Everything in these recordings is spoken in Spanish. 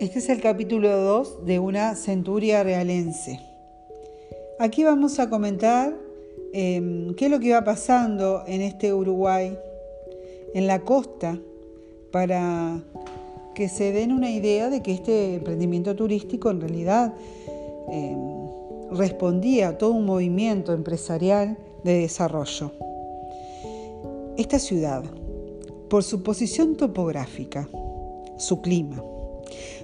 Este es el capítulo 2 de una centuria realense. Aquí vamos a comentar em, qué es lo que va pasando en este Uruguay, en la costa, para que se den una idea de que este emprendimiento turístico en realidad em, respondía a todo un movimiento empresarial de desarrollo. Esta ciudad, por su posición topográfica, su clima,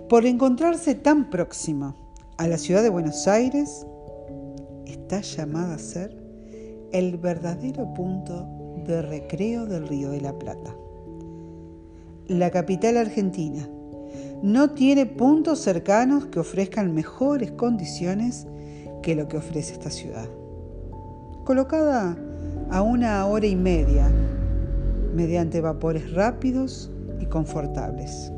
por encontrarse tan próxima a la ciudad de Buenos Aires, está llamada a ser el verdadero punto de recreo del Río de la Plata. La capital argentina no tiene puntos cercanos que ofrezcan mejores condiciones que lo que ofrece esta ciudad. Colocada a una hora y media mediante vapores rápidos y confortables.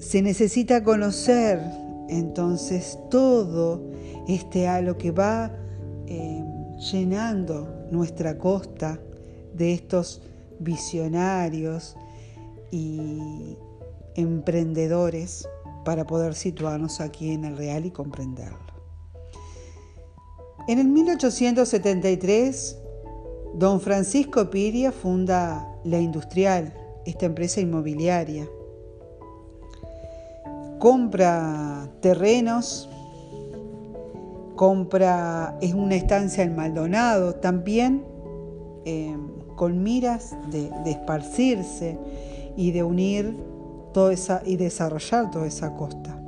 Se necesita conocer entonces todo este halo que va eh, llenando nuestra costa de estos visionarios y emprendedores para poder situarnos aquí en el real y comprenderlo. En el 1873 Don Francisco Piria funda La Industrial, esta empresa inmobiliaria. Compra terrenos, compra, es una estancia en Maldonado, también eh, con miras de, esparcirse y de unir toda esa y desarrollar toda esa costa.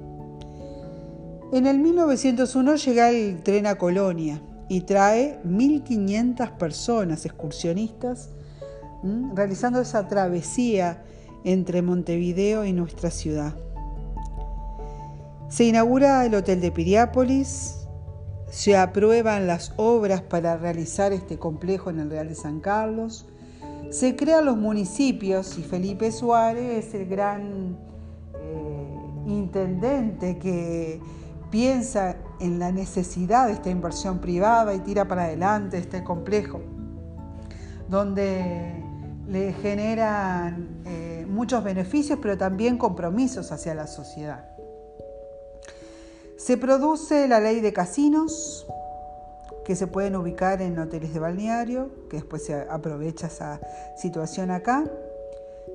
En el 1901 llega el tren a Colonia y trae 1.500 personas excursionistas realizando esa travesía entre Montevideo y nuestra ciudad. Se inaugura el Hotel de Piriápolis, se aprueban las obras para realizar este complejo en el Real de San Carlos, se crean los municipios y Felipe Suárez es el gran eh, intendente que piensa en la necesidad de esta inversión privada y tira para adelante este complejo, donde le generan eh, muchos beneficios, pero también compromisos hacia la sociedad. Se produce la ley de casinos, que se pueden ubicar en hoteles de balneario, que después se aprovecha esa situación acá.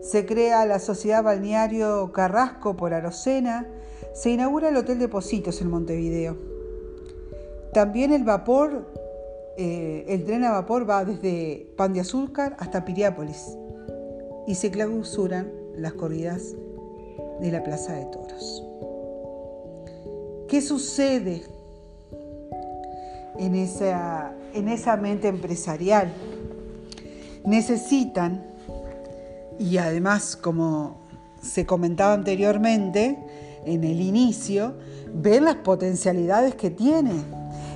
Se crea la Sociedad Balneario Carrasco por Arocena, se inaugura el Hotel de Positos en Montevideo. También el vapor, eh, el tren a vapor va desde Pan de Azúcar hasta Piriápolis y se clausuran las corridas de la Plaza de Toros. ¿Qué sucede en esa, en esa mente empresarial? Necesitan, y además como se comentaba anteriormente, en el inicio, ver las potencialidades que tiene.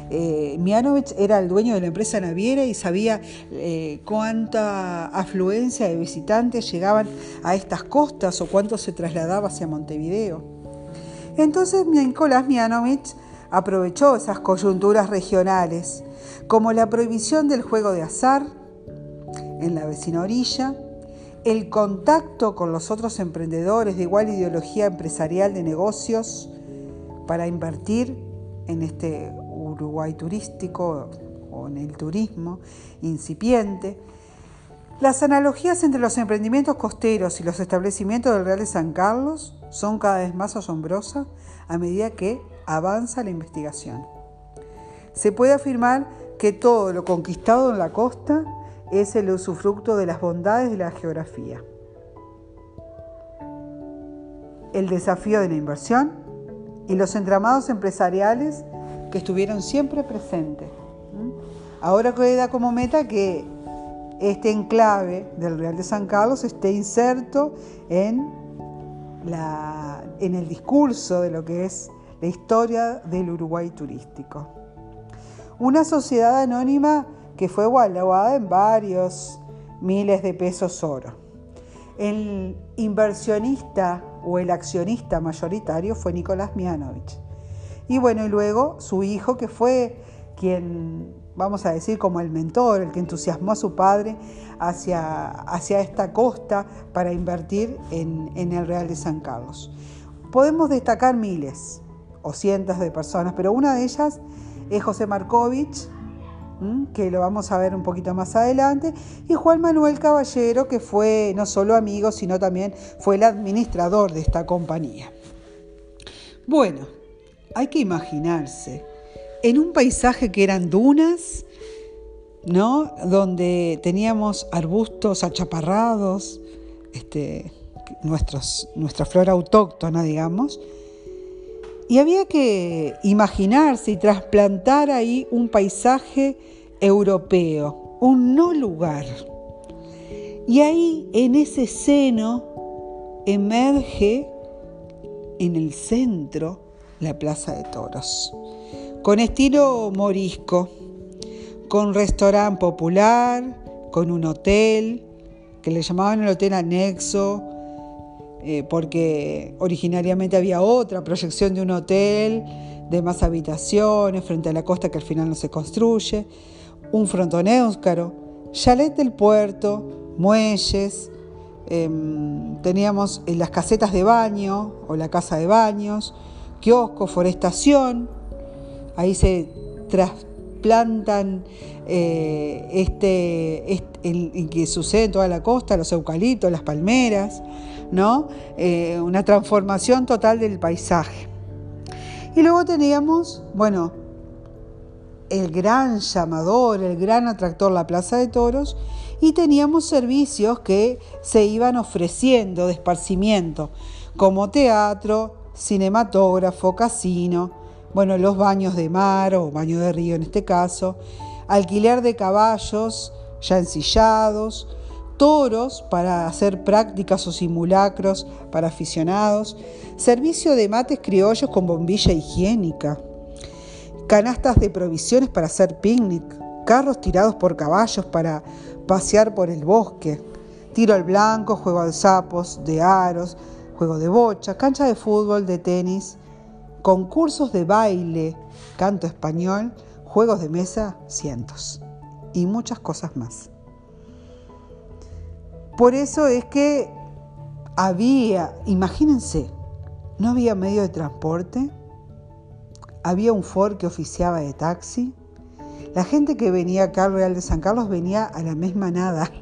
Eh, Mianovich era el dueño de la empresa naviera y sabía eh, cuánta afluencia de visitantes llegaban a estas costas o cuánto se trasladaba hacia Montevideo. Entonces Nicolás Mianovich aprovechó esas coyunturas regionales, como la prohibición del juego de azar en la vecina orilla, el contacto con los otros emprendedores de igual ideología empresarial de negocios para invertir en este Uruguay turístico o en el turismo incipiente. Las analogías entre los emprendimientos costeros y los establecimientos del Real de San Carlos son cada vez más asombrosas a medida que avanza la investigación. Se puede afirmar que todo lo conquistado en la costa es el usufructo de las bondades de la geografía. El desafío de la inversión y los entramados empresariales que estuvieron siempre presentes. Ahora queda como meta que este enclave del Real de San Carlos esté inserto en, la, en el discurso de lo que es la historia del Uruguay turístico. Una sociedad anónima que fue evaluada en varios miles de pesos oro. El inversionista o el accionista mayoritario fue Nicolás Mianovich. Y bueno, y luego su hijo, que fue quien vamos a decir, como el mentor, el que entusiasmó a su padre hacia, hacia esta costa para invertir en, el Real de San Carlos. Podemos destacar miles o cientos de personas, pero una de ellas es José Markovich, que lo vamos a ver un poquito más adelante, y Juan Manuel Caballero, que fue no solo amigo, sino también fue el administrador de esta compañía. Bueno, hay que imaginarse, en un paisaje que eran dunas, ¿no? Donde teníamos arbustos achaparrados, este, nuestra flora autóctona, digamos, y había que imaginarse y trasplantar ahí un paisaje europeo, un no lugar. Y ahí, en ese seno, emerge en el centro la Plaza de Toros, con estilo morisco, con restaurante popular, con un hotel, que le llamaban el hotel anexo, eh, porque originariamente había otra proyección de un hotel de más habitaciones frente a la costa que al final no se construye, un frontón éuscaro, chalet del puerto, muelles, em, teníamos las casetas de baño o la casa de baños, kiosco, forestación, ahí se trasplantan eh, este, este que sucede en toda la costa, los eucaliptos, las palmeras, ¿no? Eh, una transformación total del paisaje. Y luego teníamos, bueno, el gran llamador, el gran atractor, la Plaza de Toros, y teníamos servicios que se iban ofreciendo de esparcimiento, como teatro, cinematógrafo, casino, bueno, los baños de mar o baño de río en este caso, alquiler de caballos ya ensillados, toros para hacer prácticas o simulacros para aficionados, servicio de mates criollos con bombilla higiénica, canastas de provisiones para hacer picnic, carros tirados por caballos para pasear por el bosque, tiro al blanco, juego de sapos, de aros, juego de bocha, cancha de fútbol, de tenis, concursos de baile, canto español, juegos de mesa, cientos y muchas cosas más. Por eso es que había, imagínense, no había medio de transporte, había un Ford que oficiaba de taxi, la gente que venía acá al Real de San Carlos venía a la misma nada.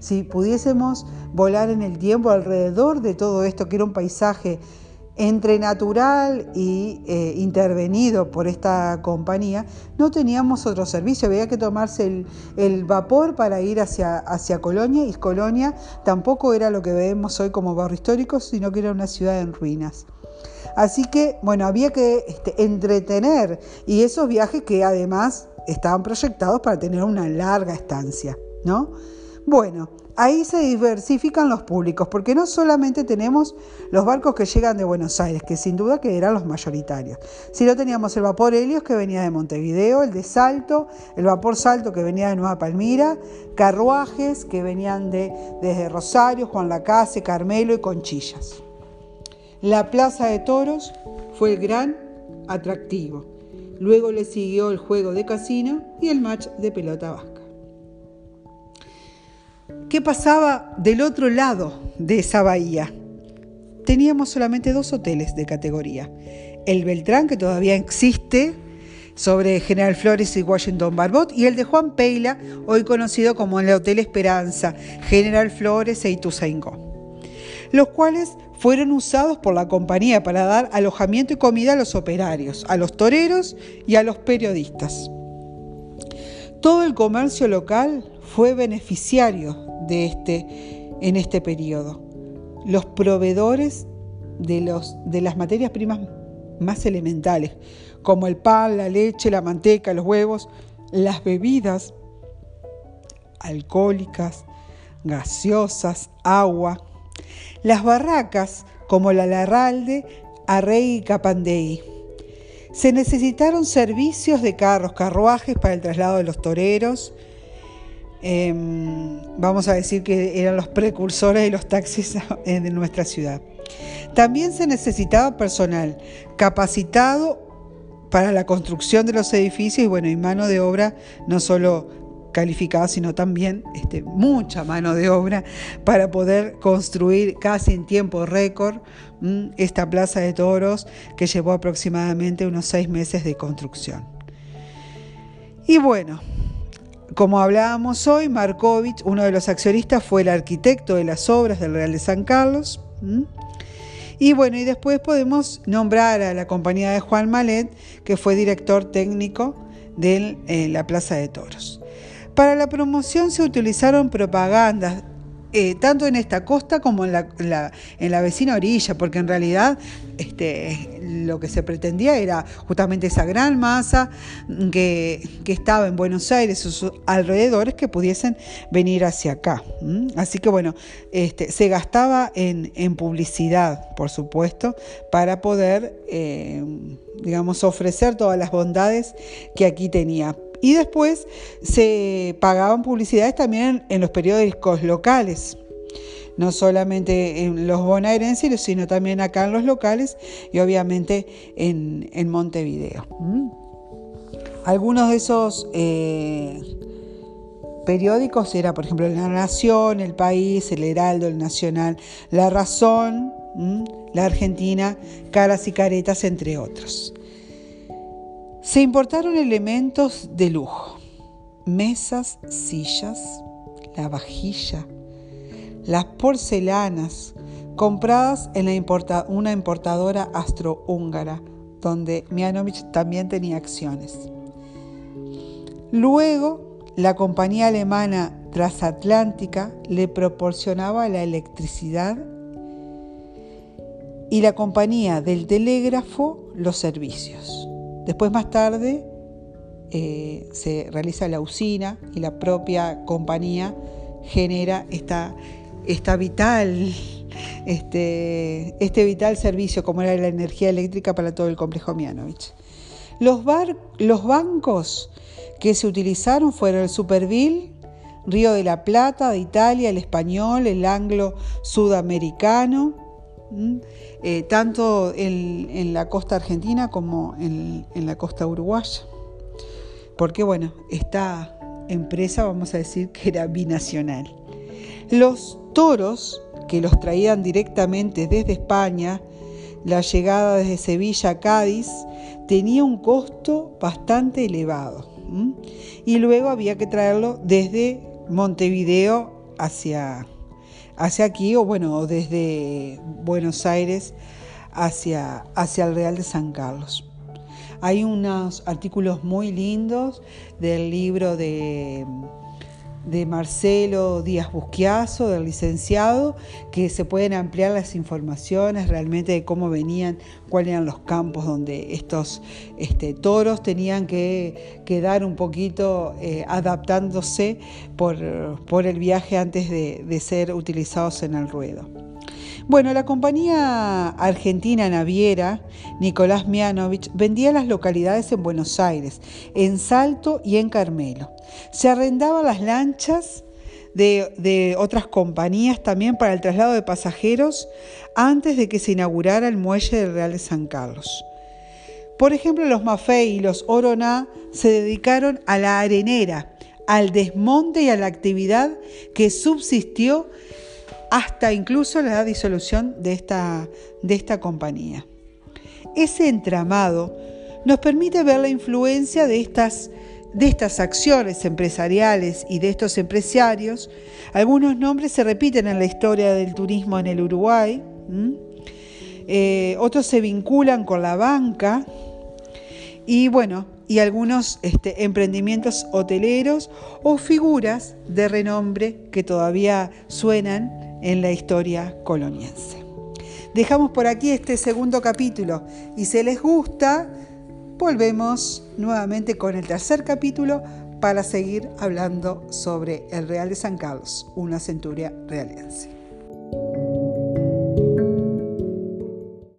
Si pudiésemos volar en el tiempo alrededor de todo esto, que era un paisaje entre natural y eh, intervenido por esta compañía, no teníamos otro servicio, había que tomarse el, vapor para ir hacia, hacia, Colonia y Colonia tampoco era lo que vemos hoy como barrio histórico, sino que era una ciudad en ruinas. Así que, bueno, había que este, entretener y esos viajes que además estaban proyectados para tener una larga estancia, ¿no? Bueno, ahí se diversifican los públicos, porque no solamente tenemos los barcos que llegan de Buenos Aires, que sin duda que eran los mayoritarios, sino teníamos el vapor Helios que venía de Montevideo, el de Salto, el vapor Salto que venía de Nueva Palmira, carruajes que venían de, desde Rosario, Juan Lacase, Carmelo y Conchillas. La Plaza de Toros fue el gran atractivo. Luego le siguió el juego de casino y el match de pelota vasca. ¿Qué pasaba del otro lado de esa bahía? Teníamos solamente dos hoteles de categoría. El Beltrán, que todavía existe, sobre General Flores y Washington Barbot, y el de Juan Peila, hoy conocido como el Hotel Esperanza, General Flores e Ituzaingó, los cuales fueron usados por la compañía para dar alojamiento y comida a los operarios, a los toreros y a los periodistas. Todo el comercio local fue beneficiario de este, en este periodo. Los proveedores de, los, de las materias primas más elementales, como el pan, la leche, la manteca, los huevos, las bebidas alcohólicas, gaseosas, agua, las barracas como la Larralde, Arrey y Capandei. Se necesitaron servicios de carros, carruajes para el traslado de los toreros, Em, vamos a decir que eran los precursores de los taxis en nuestra ciudad. También se necesitaba personal capacitado para la construcción de los edificios y bueno, y mano de obra no solo calificada, sino también este, mucha mano de obra para poder construir casi en tiempo récord esta plaza de toros que llevó aproximadamente unos seis meses de construcción. Y bueno, como hablábamos hoy, Markovich, uno de los accionistas, fue el arquitecto de las obras del Real de San Carlos. Y bueno, y después podemos nombrar a la compañía de Juan Malet, que fue director técnico de eh, la Plaza de Toros. Para la promoción se utilizaron propagandas eh, tanto en esta costa como en la, en la, vecina orilla, porque en realidad este, lo que se pretendía era justamente esa gran masa que, estaba en Buenos Aires, sus alrededores, que pudiesen venir hacia acá. Así que bueno, este, se gastaba en, publicidad, por supuesto, para poder, eh, digamos, ofrecer todas las bondades que aquí tenía. Y después se pagaban publicidades también en, los periódicos locales no solamente en los bonaerenses, sino también acá en los locales y obviamente en, Montevideo. ¿Mm? Algunos de esos eh, periódicos era, por ejemplo, La Nación, El País, El Heraldo, El Nacional, La Razón, La Argentina, Caras y Caretas, entre otros. Se importaron elementos de lujo, mesas, sillas, la vajilla, las porcelanas compradas en una importadora astrohúngara, donde Mianovich también tenía acciones. Luego, la compañía alemana transatlántica le proporcionaba la electricidad y la compañía del telégrafo los servicios. Después más tarde eh, se realiza la usina y la propia compañía genera esta, esta vital, este, este, vital servicio como era la energía eléctrica para todo el complejo Mianovich. Los, los bancos que se utilizaron fueron el Superville, Río de la Plata de Italia, el español, el anglo sudamericano, eh, tanto en, la costa argentina como en, la costa uruguaya. Porque bueno, esta empresa vamos a decir que era binacional. Los toros que los traían directamente desde España, la llegada desde Sevilla a Cádiz, tenía un costo bastante elevado. Y luego había que traerlo desde Montevideo hacia, hacia aquí o bueno, desde Buenos Aires hacia, hacia el Real de San Carlos. Hay unos artículos muy lindos del libro de de Marcelo Díaz Busquiazo, del licenciado, que se pueden ampliar las informaciones realmente de cómo venían, cuáles eran los campos donde estos este, toros tenían que quedar un poquito eh, adaptándose por, el viaje antes de, de ser utilizados en el ruedo. Bueno, la compañía argentina naviera Nicolás Mianovich vendía las localidades en Buenos Aires, en Salto y en Carmelo. Se arrendaban las lanchas de, otras compañías también para el traslado de pasajeros antes de que se inaugurara el muelle del Real de San Carlos. Por ejemplo, los Maffei y los Oroná se dedicaron a la arenera, al desmonte y a la actividad que subsistió hasta incluso la disolución de esta, de esta compañía. Ese entramado nos permite ver la influencia de estas, de estas acciones empresariales y de estos empresarios. Algunos nombres se repiten en la historia del turismo en el Uruguay, eh, otros se vinculan con la banca y bueno, y algunos este, emprendimientos hoteleros o figuras de renombre que todavía suenan en la historia coloniense. Dejamos por aquí este segundo capítulo y si les gusta, volvemos nuevamente con el tercer capítulo para seguir hablando sobre el Real de San Carlos, una centuria realense.